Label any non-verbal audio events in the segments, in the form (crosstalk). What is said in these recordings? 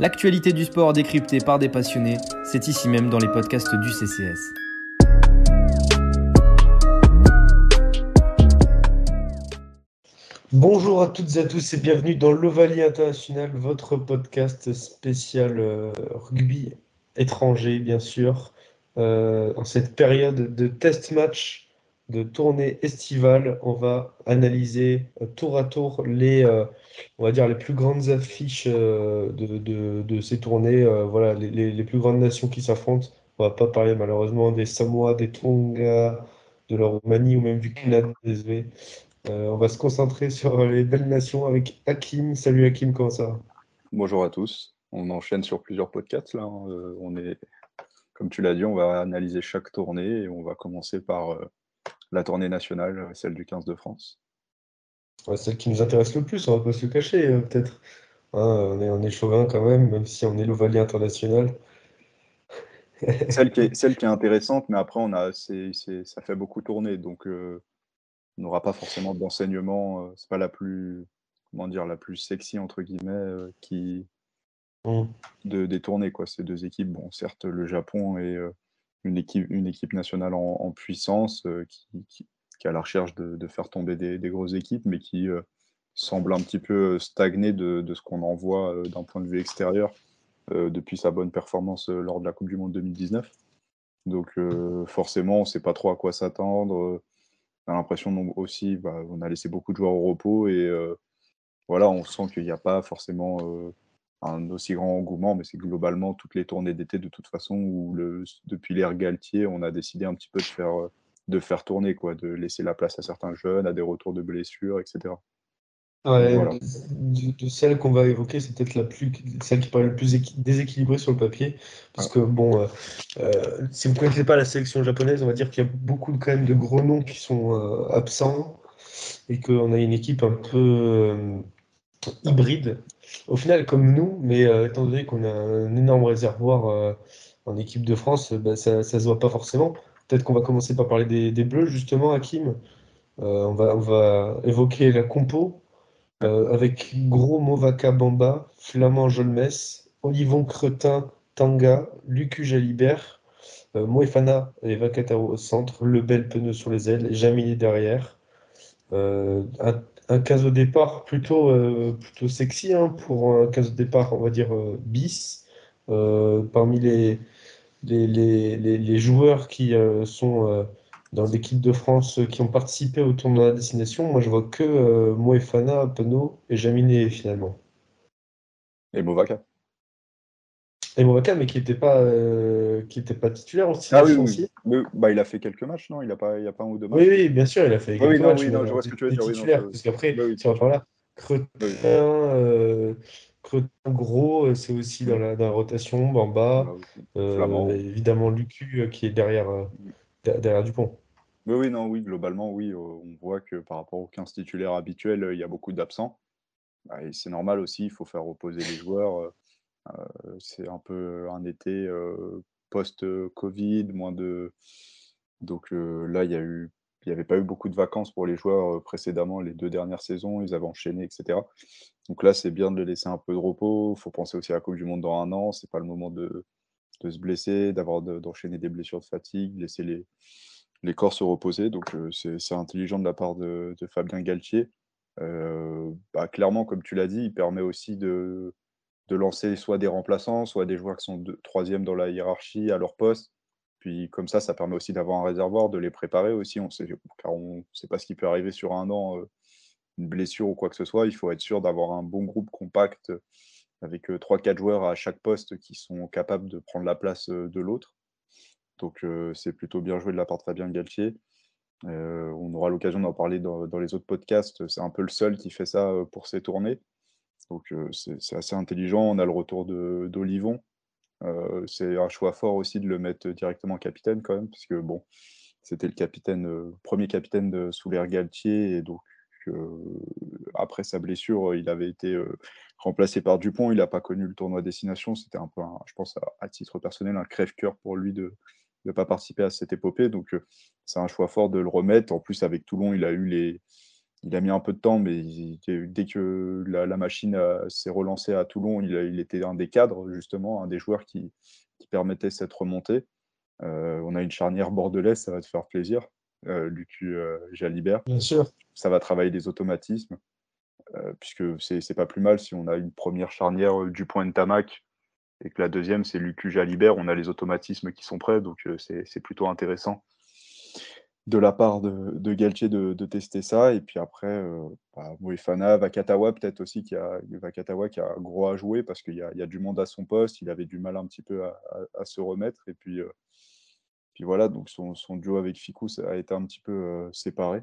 L'actualité du sport décryptée par des passionnés, c'est ici même dans les podcasts du CCS. Bonjour à toutes et à tous et bienvenue dans l'Ovalie International, votre podcast spécial euh, rugby étranger, bien sûr, euh, en cette période de test match de tournée estivale. On va analyser euh, tour à tour les, euh, on va dire, les plus grandes affiches euh, de, de, ces tournées, voilà, les, les, plus grandes nations qui s'affrontent. On va pas parler malheureusement des Samoa, des Tonga, de la Roumanie ou même du Canada, on va se concentrer sur les belles nations avec Hakim. Salut Hakim, comment ça Bonjour à tous. On enchaîne sur plusieurs podcasts là. Hein. on est, comme tu l'as dit, on va analyser chaque tournée et on va commencer par la tournée nationale, euh, celle du 15 de France. celle qui nous intéresse le plus, on va pas se le cacher, euh, peut-être. Hein, on, est, on est chauvin quand même, même si on est l'Ovalie international. (laughs) celle, qui est, celle qui est intéressante, mais après, on a, c'est, ça fait beaucoup tourner, donc euh, on n'aura pas forcément d'enseignement. c'est pas la plus, comment dire, la plus sexy, entre guillemets, qui, mmh. de, des tournées, quoi. Ces deux équipes, bon, certes, le Japon et une équipe, une équipe nationale en, puissance euh, qui, qui, est à la recherche de, faire tomber des, grosses équipes, mais qui euh, semble un petit peu stagner de, ce qu'on en voit euh, d'un point de vue extérieur depuis sa bonne performance lors de la Coupe du Monde 2019. Donc forcément, on ne sait pas trop à quoi s'attendre. On a l'impression aussi, bah, a laissé beaucoup de joueurs au repos et voilà, on sent qu'il n'y a pas forcément un aussi grand engouement, mais c'est globalement toutes les tournées d'été de toute façon où le, depuis l'ère Galtier, on a décidé un petit peu de faire, de faire tourner, quoi, de laisser la place à certains jeunes, à des retours de blessures, etc. de, celle qu'on va évoquer, c'est peut-être la plus, celle qui paraît le plus déséquilibrée sur le papier, parce que bon, euh, euh, si vous ne connaissez pas la sélection japonaise, on va dire qu'il y a beaucoup quand même de gros noms qui sont euh, absents et qu'on a une équipe un peu hybride au final, comme nous, mais euh, étant donné qu'on a un énorme réservoir euh, en équipe de France, bah, ça se voit pas forcément. Peut-être qu'on va commencer par parler des, Bleus, justement, Hakim. Euh, on, va, on va évoquer la compo avec Gros Movaka Bamba, Flamand Jolmes, Olivon Cretin Tanga, Lucu Jalibert, Moefana et Vakataro au centre, Lebel Pneu sur les ailes, Jamini derrière. Un 15 au départ plutôt, euh, plutôt sexy hein, pour un 15 au départ, on va dire euh, bis. Euh, parmi les, les, les, joueurs qui sont dans l'équipe de France qui ont participé au tournoi de la destination, moi je vois que Moefana, Penaud et Jaminé finalement. Et Movaka. Et mais qui n'était pas, euh, qui était pas titulaire aussi. Ah oui, oui. bah, il a fait quelques matchs, non? Il n'a pas, il a pas un ou deux matchs Oui, oui, bien sûr, il a fait quelques oui, matchs. Oui, non, je vois ce que tu veux dire. Titulaire, parce qu'après, la là, Cretin, euh, Cretin gros, euh, c'est aussi dans la, dans la rotation, Bamba, euh, évidemment Lucu qui est derrière, derrière Dupont. Oui, oui, non, oui, globalement, oui, on voit que par rapport aux 15 titulaires habituels, il y a beaucoup d'absents. Bah, c'est normal aussi, il faut faire reposer les joueurs. Euh, c'est un peu un été euh, post-Covid, moins de. Donc euh, là, il y a eu il n'y avait pas eu beaucoup de vacances pour les joueurs précédemment, les deux dernières saisons, ils avaient enchaîné, etc. Donc là, c'est bien de les laisser un peu de repos. Il faut penser aussi à la Coupe du Monde dans un an. C'est pas le moment de, se blesser, d'avoir d'enchaîner des blessures de fatigue, laisser les, corps se reposer. Donc c'est intelligent de la part de, de Fabien Galtier. bah, clairement, comme tu l'as dit, il permet aussi de, de lancer soit des remplaçants, soit des joueurs qui sont troisième dans la hiérarchie à leur poste. Puis comme ça, ça permet aussi d'avoir un réservoir, de les préparer aussi. Car on ne sait pas ce qui peut arriver sur un an, euh, une blessure ou quoi que ce soit. Il faut être sûr d'avoir un bon groupe compact avec 3-4 euh, joueurs à chaque poste qui sont capables de prendre la place euh, de l'autre. Donc c'est plutôt bien joué de la part de Fabien Galtier. on aura l'occasion d'en parler dans, dans, les autres podcasts. C'est un peu le seul qui fait ça pour ses tournées. Donc c'est assez intelligent. On a le retour d'Olivon. c'est un choix fort aussi de le mettre directement capitaine quand même, puisque bon, c'était le capitaine, premier capitaine de, sous l'ère Galtier, et donc après sa blessure, il avait été remplacé par Dupont. Il n'a pas connu le tournoi destination. C'était un peu, je pense, à, titre personnel, un crève-cœur pour lui de ne pas participer à cette épopée. Donc, c'est un choix fort de le remettre. En plus, avec Toulon, il a eu les, il a mis un peu de temps, mais dès que la, machine s'est relancée à Toulon, il, était un des cadres, justement, un des joueurs qui, permettait cette remontée. Euh, on a une charnière bordelaise, ça va te faire plaisir. Euh, Lucu euh, Jalibert. Bien sûr. Ça va travailler des automatismes, puisque c'est pas plus mal si on a une première charnière du point de Tamac et que la deuxième, c'est Lucu Jalibert. On a les automatismes qui sont prêts, donc c'est plutôt intéressant de la part de, de Galtier de, tester ça. Et puis après, euh, bah, Vakatawa peut-être aussi, qui a, Vakatawa qui a gros à jouer parce qu'il y, a, du monde à son poste. Il avait du mal un petit peu à, se remettre. Et puis, euh, puis voilà, donc son, duo avec Ficous a été un petit peu euh, séparé.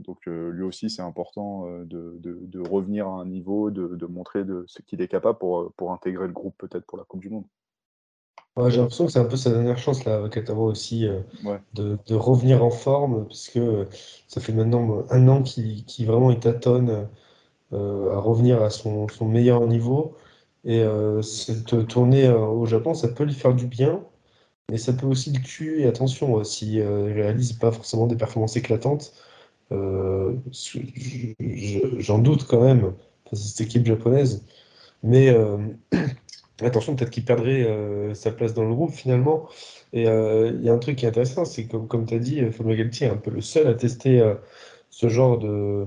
Donc euh, lui aussi, c'est important de, revenir à un niveau, de, montrer de ce qu'il est capable pour, pour intégrer le groupe peut-être pour la Coupe du Monde j'ai l'impression que c'est un peu sa dernière chance là, avec Kataro aussi, euh, de, revenir en forme, puisque ça fait maintenant un an qu'il vraiment il tâtonne euh, à revenir à son, meilleur niveau. Et euh, cette tournée au Japon, ça peut lui faire du bien, mais ça peut aussi le tuer. Et attention, s'il ne réalise pas forcément des performances éclatantes, j'en doute quand même, cette équipe japonaise. Mais Attention, peut-être qu'il perdrait euh, sa place dans le groupe finalement. Et euh, il y a un truc qui est intéressant, c'est que, comme tu as dit, Fabio Galtier est un peu le seul à tester euh, ce genre de,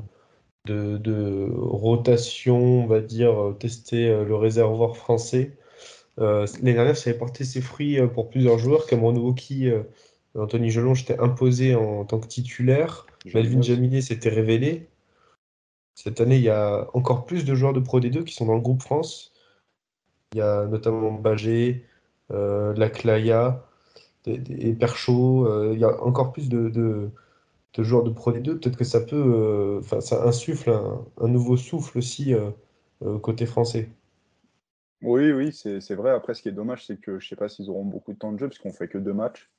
de, rotation, on va dire, tester le réservoir français. L'année dernière, ça avait porté ses fruits pour plusieurs joueurs, comme Renouki, Anthony Gelon, j'étais imposé en, tant que titulaire. Melvin Jaminet s'était révélé. Cette année, il y a encore plus de joueurs de Pro D2 qui sont dans le groupe France. Il y a notamment Bagé, euh, Laclaya et Perchaud. Euh, il y a encore plus de, de, joueurs de Pro D2. Peut-être que ça peut. Euh, enfin, ça insuffle un, nouveau souffle aussi côté français. Oui, oui, c'est vrai. Après, ce qui est dommage, c'est que je ne sais pas s'ils auront beaucoup de temps de jeu, parce qu'on fait que deux matchs.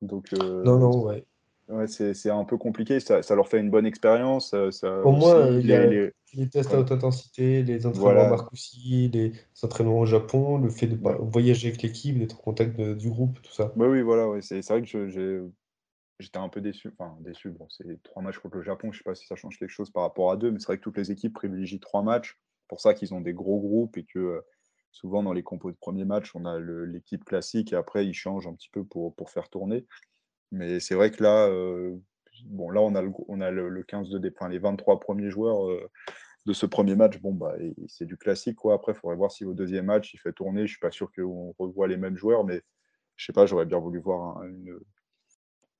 Donc, non, non, ouais. Ouais, c'est un peu compliqué, ça, leur fait une bonne expérience. Il y a les, tests à haute intensité, les entraînements voilà. Marcoussi, les entraînements au Japon, le fait de voyager avec l'équipe, d'être en contact du groupe, tout ça. oui, voilà, ouais, c'est vrai que j'étais un peu déçu. Enfin, déçu, bon, c'est trois matchs contre le Japon, je sais pas si ça change quelque chose par rapport à deux, mais c'est vrai que toutes les équipes privilégient trois matchs. pour ça qu'ils ont des gros groupes et que euh, souvent dans les compos de premier match, on a l'équipe classique et après ils changent un petit peu pour, pour faire tourner. Mais c'est vrai que là, euh, bon, là on a le, on a le, 15 de enfin, les 23 premiers joueurs euh, de ce premier match. Bon, bah, c'est du classique. Quoi. Après, il faudrait voir si au deuxième match, il fait tourner. Je ne suis pas sûr qu'on revoit les mêmes joueurs, mais je sais pas, j'aurais bien voulu voir un, une,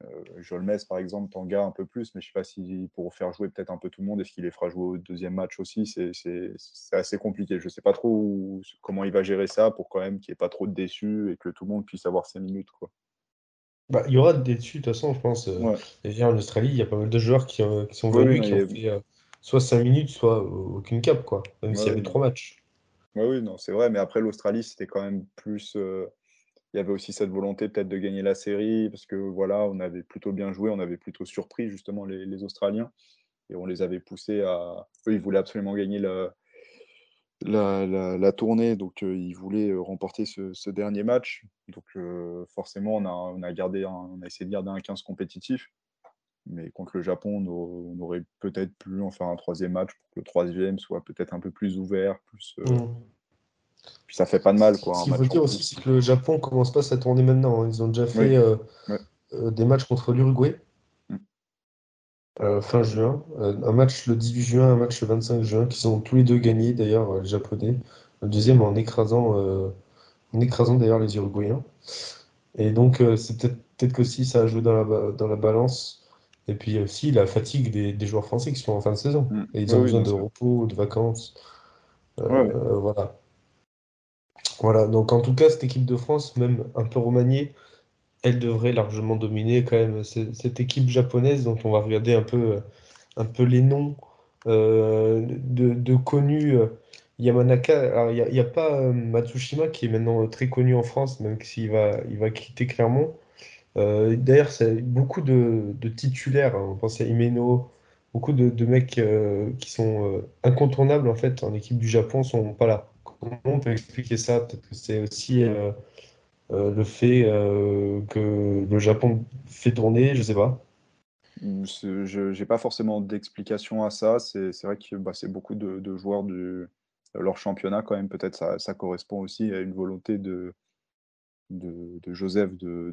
euh, Jolmes, par exemple, Tanga un peu plus, mais je ne sais pas si pour faire jouer peut-être un peu tout le monde, est-ce qu'il les fera jouer au deuxième match aussi? C'est assez compliqué. Je ne sais pas trop comment il va gérer ça pour quand même qu'il n'y ait pas trop de déçus et que tout le monde puisse avoir ses minutes. Quoi. Bah, il y aura des dessus, de toute façon, je pense. Euh, en Australie, il y a pas mal de joueurs qui, euh, sont venus, qui ont fait euh, soit 5 minutes, soit aucune cap, quoi. Même s'il y avait 3 matchs. oui, non, c'est vrai, mais après l'Australie, c'était quand même plus. Il y avait aussi cette volonté peut-être de gagner la série, parce que voilà, on avait plutôt bien joué, on avait plutôt surpris justement les, les Australiens, et on les avait poussés à. Eux, ils voulaient absolument gagner la, la, tournée, donc il voulait remporter ce, dernier match. Donc forcément, on a, on a, gardé on a essayé de garder un 15 compétitif. Mais contre le Japon, on, aurait peut-être pu en faire un troisième match pour que le troisième soit peut-être un peu plus ouvert. Plus, mmh. Puis ça fait pas de mal. Quoi, Ce qu'il faut dire aussi, c'est que le Japon commence pas sa tournée maintenant. Hein. Ils ont déjà fait des matchs contre l'Uruguay. Euh, fin juin. Euh, un match le 18 juin, un match le 25 juin, qui sont tous les deux gagnés d'ailleurs, euh, les Japonais. Le deuxième en écrasant, en écrasant d'ailleurs les Uruguayens. Et donc, c'est peut-être peut que si ça a joué dans la, dans la balance. Et puis aussi la fatigue des, joueurs français qui sont en fin de saison. Mm. Et ils ont besoin de repos, de vacances. voilà. Voilà, donc en tout cas, cette équipe de France, même un peu remaniée, elle devrait largement dominer quand même cette équipe japonaise dont on va regarder un peu, un peu les noms euh, de, connus. Euh, Yamanaka, il n'y a, pas euh, Matsushima qui est maintenant très connu en France, même s'il va, il va quitter Clermont. D'ailleurs, beaucoup de, titulaires. Hein. On pense à Imeno, beaucoup de, mecs qui sont incontournables en fait en équipe du Japon sont pas là. Comment on peut expliquer ça? Peut-être que c'est aussi euh, le fait euh, que le Japon fait tourner, je sais pas. Je n'ai pas forcément d'explication à ça. C'est vrai que bah, c'est beaucoup de, joueurs de leur championnat quand même. Peut-être ça, ça correspond aussi à une volonté de, de, Joseph de,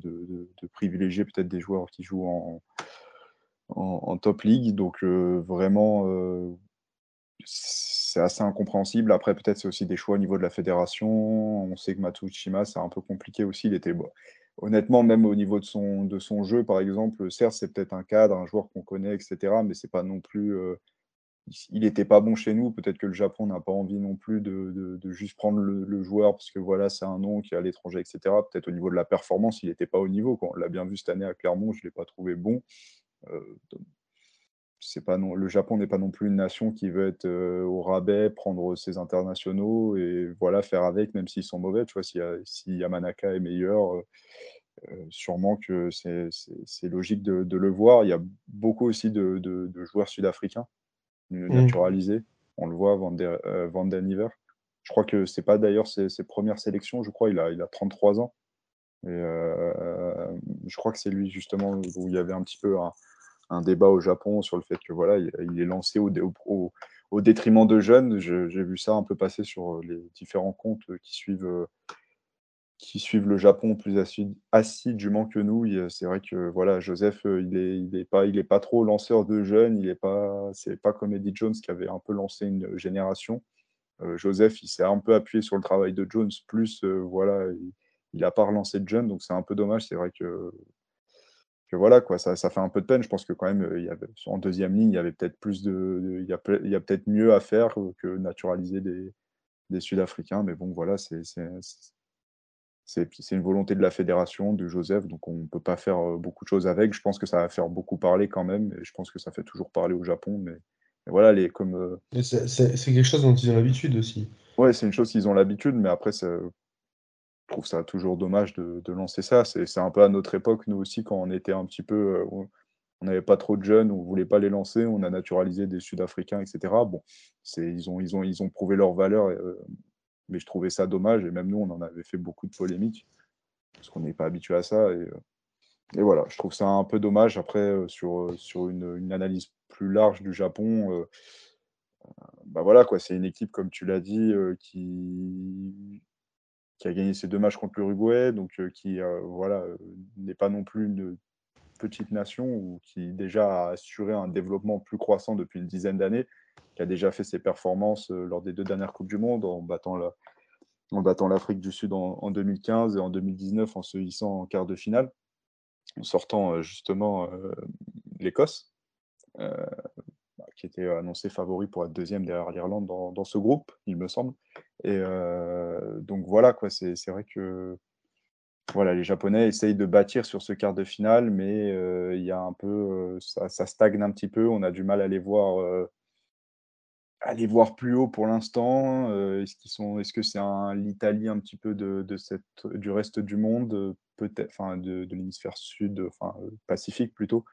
privilégier peut-être des joueurs qui jouent en, en, top league. Donc euh, vraiment, euh, c'est assez incompréhensible. Après, peut-être c'est aussi des choix au niveau de la fédération. On sait que Matsushima, c'est un peu compliqué aussi. Il était honnêtement, même au niveau de son, jeu, par exemple, certes, c'est peut-être un cadre, un joueur qu'on connaît, etc. Mais c'est pas non plus. Euh, il n'était pas bon chez nous. Peut-être que le Japon n'a pas envie non plus de, juste prendre le, joueur parce que voilà, c'est un nom qui est à l'étranger, etc. Peut-être au niveau de la performance, il n'était pas au niveau. On l'a bien vu cette année à Clermont, je ne l'ai pas trouvé bon. Euh, c'est pas non, le Japon n'est pas non plus une nation qui veut être euh, au rabais, prendre ses internationaux et voilà faire avec, même s'ils sont mauvais. Tu vois, si, si Yamanaka est meilleur, euh, sûrement que c'est logique de, le voir. Il y a beaucoup aussi de, joueurs sud-africains mmh. naturalisés. On le voit, Van, der, Je crois que c'est pas d'ailleurs ses, premières sélections. Je crois il a, il a 33 ans. Et je crois que c'est lui justement où il y avait un petit peu un, un débat au Japon sur le fait que voilà, il, est lancé au, au, détriment de jeunes. J'ai vu ça un peu passer sur les différents comptes qui suivent, qui suivent le Japon plus assidûment que nous. C'est vrai que voilà, Joseph, il n'est il est pas, il est pas trop lanceur de jeunes. Il n'est pas, c'est pas comme Eddie Jones qui avait un peu lancé une génération. Euh, Joseph, il s'est un peu appuyé sur le travail de Jones, plus euh, voilà, il n'a pas relancé de jeunes, donc c'est un peu dommage. C'est vrai que voilà, quoi, ça, ça, fait un peu de peine. Je pense que quand même, euh, il y avait, en deuxième ligne, il y avait peut-être plus de. il y a, peut-être mieux à faire que naturaliser des, Sud-Africains. Mais bon, voilà, c'est une volonté de la fédération, de Joseph, donc on ne peut pas faire euh, beaucoup de choses avec. Je pense que ça va faire beaucoup parler quand même, et je pense que ça fait toujours parler au Japon. Mais, voilà, les, comme. Euh, c'est quelque chose dont ils ont l'habitude aussi. Ouais, c'est une chose qu'ils ont l'habitude, mais après, je trouve ça toujours dommage de, lancer ça. C'est un peu à notre époque, nous aussi, quand on était un petit peu. Euh, on n'avait pas trop de jeunes, on ne voulait pas les lancer, on a naturalisé des Sud-Africains, etc. Bon, ils ont, ils, ont, ils ont prouvé leur valeur, euh, mais je trouvais ça dommage, et même nous, on en avait fait beaucoup de polémiques, parce qu'on n'est pas habitué à ça. Et, euh, voilà, je trouve ça un peu dommage. Après, sur, une, analyse plus large du Japon, bah voilà, quoi, c'est une équipe, comme tu l'as dit, qui qui a gagné ses deux matchs contre l'Uruguay, donc qui voilà, n'est pas non plus une petite nation ou qui déjà a assuré un développement plus croissant depuis une dizaine d'années, qui a déjà fait ses performances lors des deux dernières Coupes du Monde en battant la, en battant l'Afrique du Sud en, 2015 et en 2019 en se hissant en quart de finale, en sortant justement l'Écosse qui était annoncé favori pour être deuxième derrière l'Irlande dans, ce groupe, il me semble. Et euh, donc voilà, quoi, c'est, vrai que voilà, les Japonais essayent de bâtir sur ce quart de finale, mais euh, il y a un peu, euh, ça, stagne un petit peu. On a du mal à les voir, voir plus haut pour l'instant. est-ce qu'ils sont, est-ce que c'est l'Italie un petit peu de, cette, du reste du monde, peut-être, enfin de, de l'hémisphère sud, enfin Pacifique plutôt,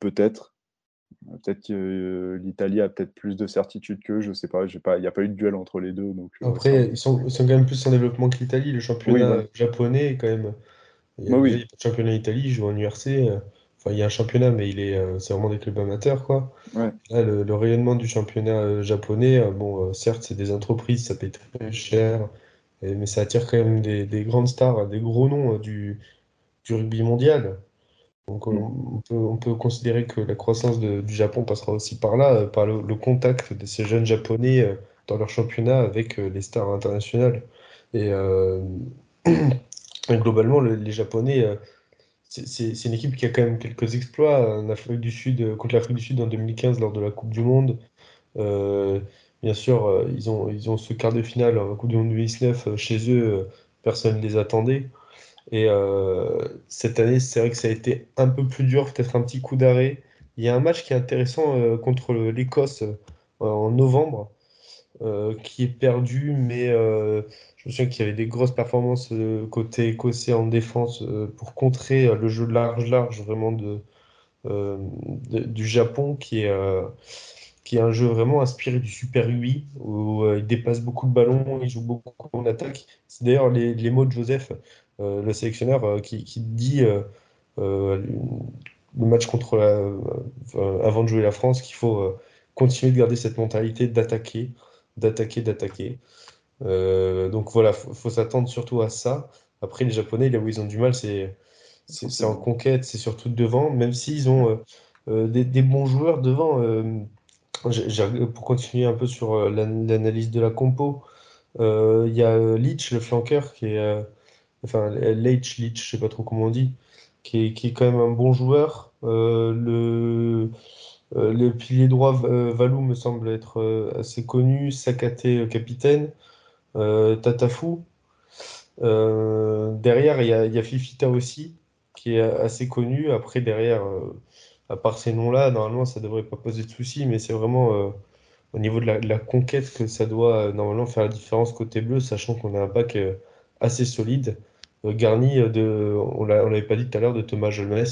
peut-être. Peut-être que euh, l'Italie a peut-être plus de certitude qu'eux, je sais pas, il n'y a pas eu de duel entre les deux. Donc, euh, Après, ils sont, sont, quand même plus en développement que l'Italie. Le championnat japonais est quand même. Il y a, le championnat d'Italie, il joue en URC. Euh, enfin, il y a un championnat, mais il est, c'est vraiment des clubs amateurs. Quoi. le, rayonnement du championnat japonais, bon, certes, c'est des entreprises, ça paye très cher, mais ça attire quand même des, des grandes stars, des gros noms du, du rugby mondial. Donc mm. on, peut, considérer que la croissance du Japon passera aussi par là, euh, par le, contact de ces jeunes Japonais euh, dans leur championnat avec euh, les stars internationales. Et, (clears throat) globalement, les Japonais, c'est une équipe qui a quand même quelques exploits en Afrique du Sud, contre l'Afrique du Sud en 2015 lors de la Coupe du Monde. bien sûr, ils, ont, ils ont ce quart de finale en Coupe du Monde 2019 chez eux, personne ne les attendait. Et euh, cette année, c'est vrai que ça a été un peu plus dur, peut-être un petit coup d'arrêt. Il y a un match qui est intéressant euh, contre l'Écosse euh, en novembre, qui est perdu, mais je me souviens qu'il y avait des grosses performances côté écossais en défense pour contrer le jeu large-large vraiment de, du Japon, qui est qui est un jeu vraiment inspiré du Super 8, où il dépasse beaucoup de ballons, il joue beaucoup en attaque. C'est d'ailleurs les, mots de Joseph, le sélectionneur, euh, qui, dit euh, le match contre la, avant de jouer la France qu'il faut continuer de garder cette mentalité d'attaquer, d'attaquer, d'attaquer. donc voilà, il faut, s'attendre surtout à ça. Après, les Japonais, là où ils ont du mal, c'est c'est en conquête, c'est surtout devant, même s'ils ont des, des, bons joueurs devant. pour continuer un peu sur l'analyse de la compo, il y a Leach, le flanqueur, qui est enfin Leach, Leach, je sais pas trop comment on dit, qui est, quand même un bon joueur. Euh, le, euh, le pilier droit euh, Valou me semble être assez connu, Sakate capitaine, Tatafou. derrière, il y, a, Fifita aussi, qui est assez connu. Après, derrière, à part ces noms-là, normalement, ça devrait pas poser de soucis, mais c'est vraiment au niveau de la, de la, conquête que ça doit normalement faire la différence côté bleu, sachant qu'on a un pack assez solide. Euh, garni de, on l'avait pas dit tout à l'heure, de Thomas Jolmes.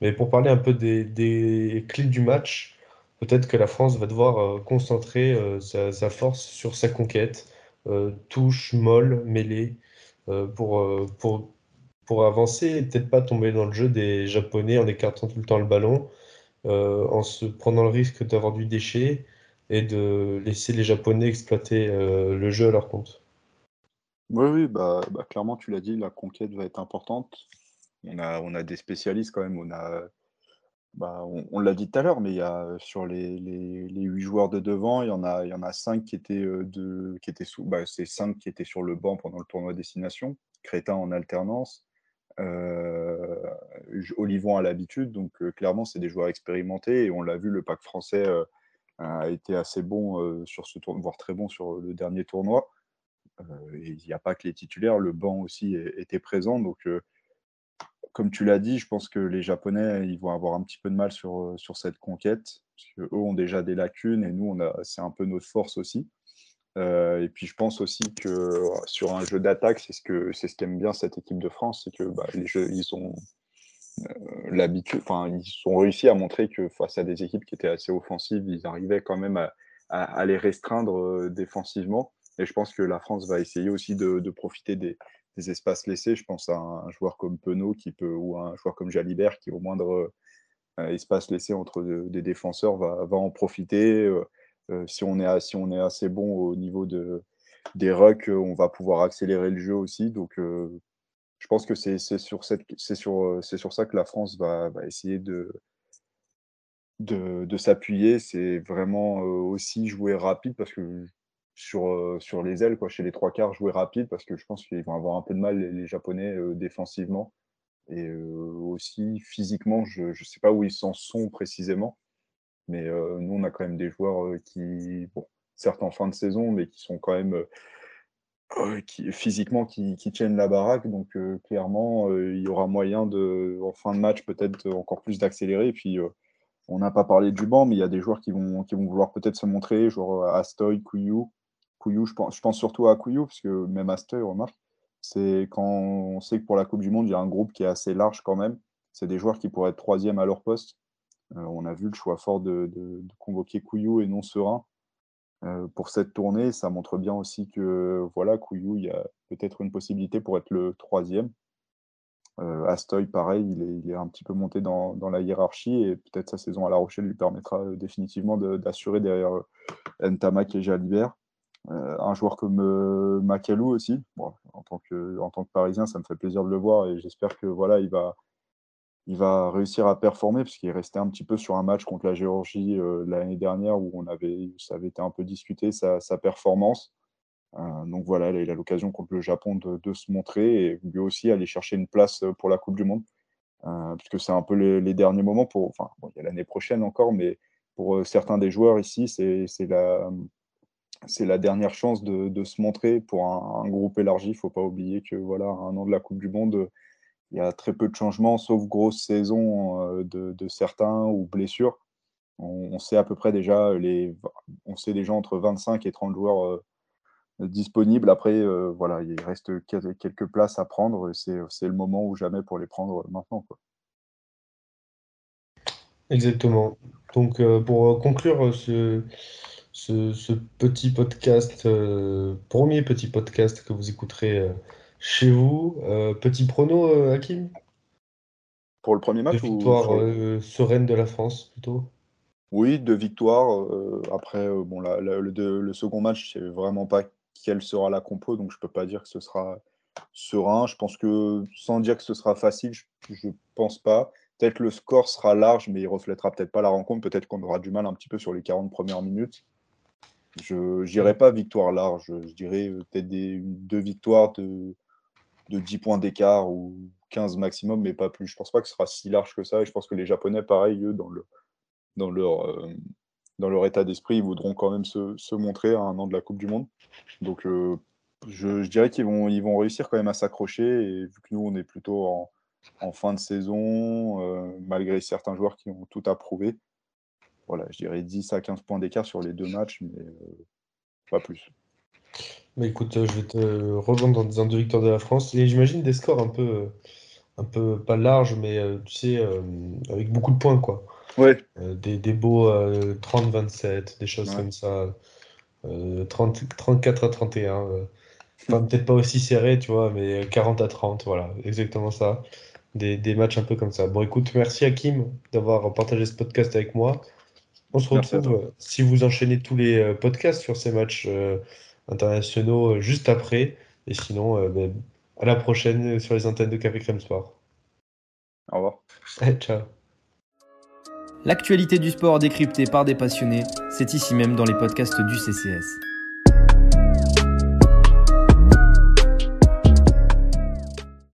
Mais pour parler un peu des, clés du match, peut-être que la France va devoir euh, concentrer euh, sa, force sur sa conquête, touche, molle, mêlée, pour, pour, pour avancer et peut-être pas tomber dans le jeu des Japonais en écartant tout le temps le ballon, en se prenant le risque d'avoir du déchet et de laisser les Japonais exploiter le jeu à leur compte. Oui, oui, bah, bah, clairement, tu l'as dit, la conquête va être importante. On a, on a des spécialistes quand même. On a, bah, on, l'a dit tout à l'heure, mais il y a sur les, les, les 8 joueurs de devant, il y en a, il y en a 5 qui étaient, euh, de, qui étaient sous. Bah, c'est 5 qui étaient sur le banc pendant le tournoi Destination. Crétin en alternance. Euh, Olivon à l'habitude. Donc, euh, clairement, c'est des joueurs expérimentés. Et on l'a vu, le pack français a été assez bon sur ce tournoi, voire très bon sur le dernier tournoi. Euh, il n'y a pas que les titulaires, le banc aussi était présent. Donc, euh, comme tu l'as dit, je pense que les Japonais, ils vont avoir un petit peu de mal sur, euh, sur cette conquête, parce qu'eux ont déjà des lacunes et nous, c'est un peu notre force aussi. et puis je pense aussi que sur un jeu d'attaque, c'est ce que c'est ce qu'aime bien cette équipe de France, c'est que bah, les jeux, ils ont l'habitude, enfin ils réussi à montrer que face à des équipes qui étaient assez offensives, ils arrivaient quand même à, à les restreindre défensivement. Et je pense que la France va essayer aussi de, profiter des, espaces laissés. Je pense à un, joueur comme Penaud qui peut, ou un joueur comme Jalibert qui, au moindre euh, espace laissé entre des défenseurs, va, en profiter. Euh, euh, si, on est, assez bon au niveau de, des rucks, on va pouvoir accélérer le jeu aussi. Donc, je pense que c'est sur ça que la France va, essayer de, de, s'appuyer. C'est vraiment aussi jouer rapide parce que sur, sur les ailes, quoi, chez les trois quarts, jouer rapide parce que je pense qu'ils vont avoir un peu de mal, les, Japonais, défensivement. Et aussi physiquement, je ne sais pas où ils s'en sont précisément. Mais nous, on a quand même des joueurs qui, bon, certes en fin de saison, mais qui sont quand même qui, physiquement qui, qui, tiennent la baraque. Donc clairement, il y aura moyen de, en fin de match, peut-être encore plus d'accélérer. Et puis, on n'a pas parlé du banc, mais il y a des joueurs qui vont, qui vont vouloir peut-être se montrer, genre Astoy, Kuyu, Je pense, surtout à Couillou, parce que même Aster, remarque, c'est quand on sait que pour la Coupe du Monde, il y a un groupe qui est assez large quand même. C'est des joueurs qui pourraient être troisième à leur poste. Euh, on a vu le choix fort de, convoquer Couillou et non Serein euh, pour cette tournée. Ça montre bien aussi que voilà, Couillou, il y a peut-être une possibilité pour être le troisième. Euh, Astoy, pareil, il est, un petit peu monté dans, dans la hiérarchie et peut-être sa saison à La Rochelle lui permettra définitivement d'assurer derrière Ntamak et Jalibert. Euh, un joueur comme euh, Makalou aussi. en, tant que, en tant que Parisien, ça me fait plaisir de le voir et j'espère que voilà, il va, il va réussir à performer parce qu'il est resté un petit peu sur un match contre la Géorgie euh, l'année dernière où on avait, ça avait été un peu discuté sa, performance. donc voilà, il a l'occasion contre le Japon de, se montrer et lui aussi aller chercher une place pour la Coupe du Monde. puisque c'est un peu les, derniers moments pour. Enfin, il y a l'année prochaine encore, mais pour certains des joueurs ici, c'est la, c'est la dernière chance de, se montrer pour un, groupe élargi. Il ne faut pas oublier que voilà, un an de la Coupe du Monde, il y a très peu de changements, sauf grosse saison euh, de, certains ou blessures. On, sait à peu près déjà on sait déjà entre 25 et 30 joueurs euh, disponibles. Après, euh, voilà, il reste quelques places à prendre. C'est, le moment ou jamais pour les prendre maintenant. Exactement. Donc, pour conclure ce, ce, petit podcast, euh, premier petit podcast que vous écouterez euh, chez vous. Euh, petit prono, Hakim? Pour le premier match ou le- euh, sereines de la France, plutôt? Oui, deux victoires. euh, après, bon, la- la- le, second match, je sais vraiment pas quelle sera la compo, donc je peux pas dire que ce sera serein. Je pense que, sans dire que ce sera facile, je, je pense pas. Peut-être le score sera large, mais il reflètera peut-être pas la rencontre. Peut-être qu'on aura du mal un petit peu sur les 40 premières minutes. Je ne dirais pas victoire large, je dirais euh, peut-être deux victoires de, de 10 points d'écart ou 15 maximum, mais pas plus. Je pense pas que ce sera si large que ça. Et je pense que les Japonais, pareil, eux, dans, le, dans, leur, euh, dans leur état d'esprit, ils voudront quand même se, se montrer à un an de la Coupe du Monde. Donc euh, je, je dirais qu'ils vont, ils vont réussir quand même à s'accrocher. Et vu que nous, on est plutôt en, en fin de saison, euh, malgré certains joueurs qui ont tout approuvé, voilà, je dirais 10 à 15 points d'écart sur les deux matchs, mais euh, pas plus. Mais écoute, euh, je vais te rejoindre en disant deux victoires de la France. Et j'imagine des scores un peu, euh, un peu pas larges, mais tu sais, avec beaucoup de points, quoi. Ouais, des, des beaux euh, 30-27, des choses Ouais. comme ça. Euh, 30, 34 à 31. euh. Enfin, peut-être pas aussi serré, tu vois, mais 40 à 30, voilà, exactement ça. Des, des matchs un peu comme ça. Bon, écoute, merci Hakim d'avoir partagé ce podcast avec moi. On se retrouve, euh, si vous enchaînez tous les euh, podcasts sur ces matchs euh, internationaux juste après. Et sinon, euh, ben, à la prochaine sur les antennes de Café Crème Sport. au revoir. (laughs) Allez, ciao. L'actualité du sport décryptée par des passionnés, c'est ici même dans les podcasts du CCS.